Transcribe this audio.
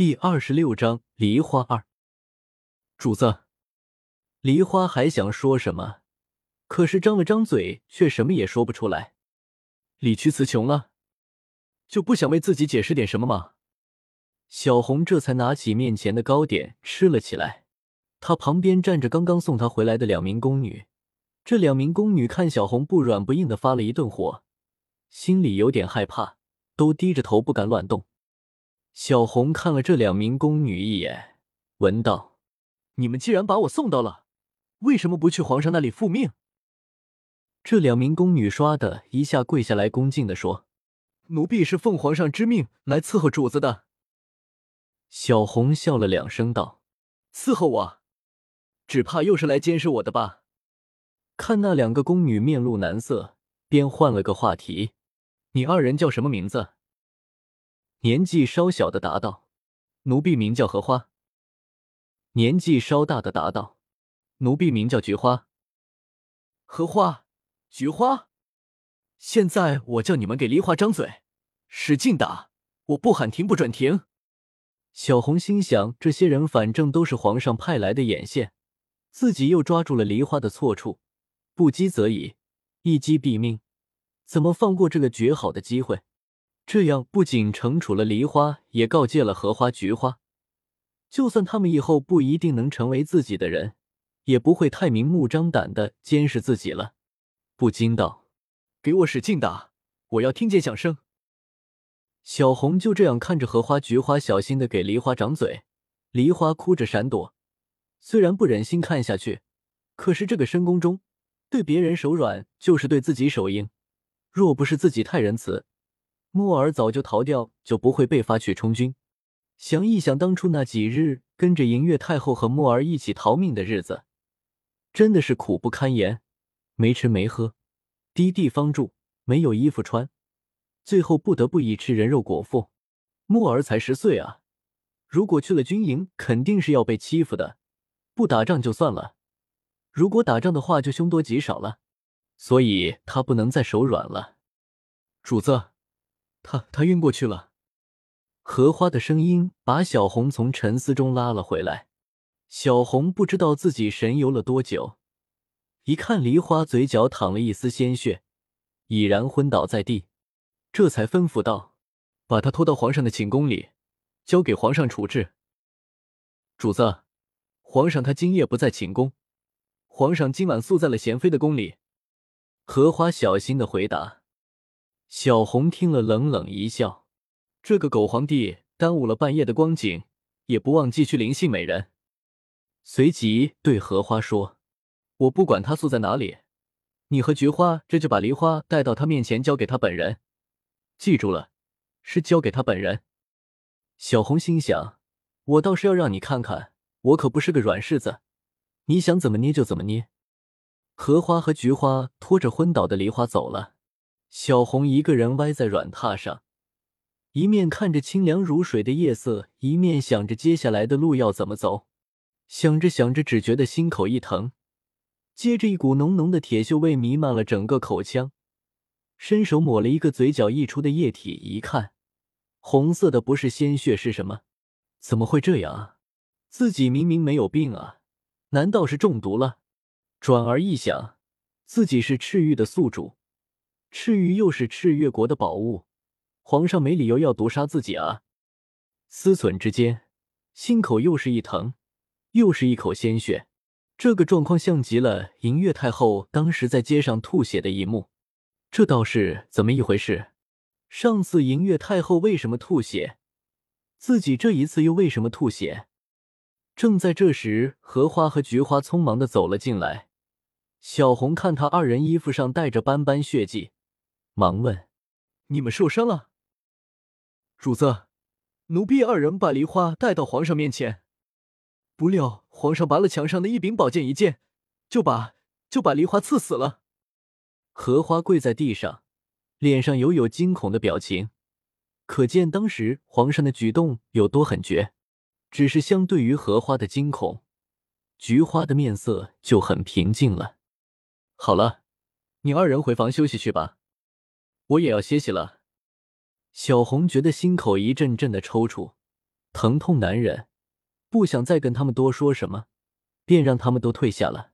第二十六章梨花二。主子，梨花还想说什么，可是张了张嘴，却什么也说不出来。理屈词穷了，就不想为自己解释点什么吗？小红这才拿起面前的糕点吃了起来。她旁边站着刚刚送她回来的两名宫女，这两名宫女看小红不软不硬的发了一顿火，心里有点害怕，都低着头不敢乱动。小红看了这两名宫女一眼，闻道：“你们既然把我送到了，为什么不去皇上那里复命？”这两名宫女唰的一下跪下来，恭敬的说：“奴婢是奉皇上之命来伺候主子的。”小红笑了两声，道：“伺候我，只怕又是来监视我的吧？”看那两个宫女面露难色，便换了个话题：“你二人叫什么名字？”年纪稍小的答道：“奴婢名叫荷花。”年纪稍大的答道：“奴婢名叫菊花。”荷花、菊花，现在我叫你们给梨花张嘴，使劲打！我不喊停，不准停！小红心想：这些人反正都是皇上派来的眼线，自己又抓住了梨花的错处，不击则已，一击毙命，怎么放过这个绝好的机会？这样不仅惩处了梨花，也告诫了荷花、菊花。就算他们以后不一定能成为自己的人，也不会太明目张胆的监视自己了。不禁道：“给我使劲打，我要听见响声。”小红就这样看着荷花、菊花小心的给梨花掌嘴，梨花哭着闪躲。虽然不忍心看下去，可是这个深宫中，对别人手软就是对自己手硬。若不是自己太仁慈。莫尔早就逃掉，就不会被发去充军。想一想当初那几日跟着银月太后和莫儿一起逃命的日子，真的是苦不堪言，没吃没喝，低地方住，没有衣服穿，最后不得不以吃人肉果腹。莫儿才十岁啊，如果去了军营，肯定是要被欺负的。不打仗就算了，如果打仗的话，就凶多吉少了。所以他不能再手软了，主子。他他晕过去了。荷花的声音把小红从沉思中拉了回来。小红不知道自己神游了多久，一看梨花嘴角淌了一丝鲜血，已然昏倒在地，这才吩咐道：“把他拖到皇上的寝宫里，交给皇上处置。”主子，皇上他今夜不在寝宫，皇上今晚宿在了贤妃的宫里。荷花小心的回答。小红听了，冷冷一笑：“这个狗皇帝耽误了半夜的光景，也不忘记去灵性美人。”随即对荷花说：“我不管他宿在哪里，你和菊花这就把梨花带到他面前，交给他本人。记住了，是交给他本人。”小红心想：“我倒是要让你看看，我可不是个软柿子，你想怎么捏就怎么捏。”荷花和菊花拖着昏倒的梨花走了。小红一个人歪在软榻上，一面看着清凉如水的夜色，一面想着接下来的路要怎么走。想着想着，只觉得心口一疼，接着一股浓浓的铁锈味弥漫了整个口腔。伸手抹了一个嘴角溢出的液体，一看，红色的不是鲜血是什么？怎么会这样啊？自己明明没有病啊，难道是中毒了？转而一想，自己是赤玉的宿主。赤玉又是赤月国的宝物，皇上没理由要毒杀自己啊！思忖之间，心口又是一疼，又是一口鲜血。这个状况像极了银月太后当时在街上吐血的一幕。这倒是怎么一回事？上次银月太后为什么吐血？自己这一次又为什么吐血？正在这时，荷花和菊花匆忙的走了进来。小红看他二人衣服上带着斑斑血迹。忙问：“你们受伤了？”主子，奴婢二人把梨花带到皇上面前，不料皇上拔了墙上的一柄宝剑一剑，就把就把梨花刺死了。荷花跪在地上，脸上犹有惊恐的表情，可见当时皇上的举动有多狠绝。只是相对于荷花的惊恐，菊花的面色就很平静了。好了，你二人回房休息去吧。我也要歇息了。小红觉得心口一阵阵的抽搐，疼痛难忍，不想再跟他们多说什么，便让他们都退下了。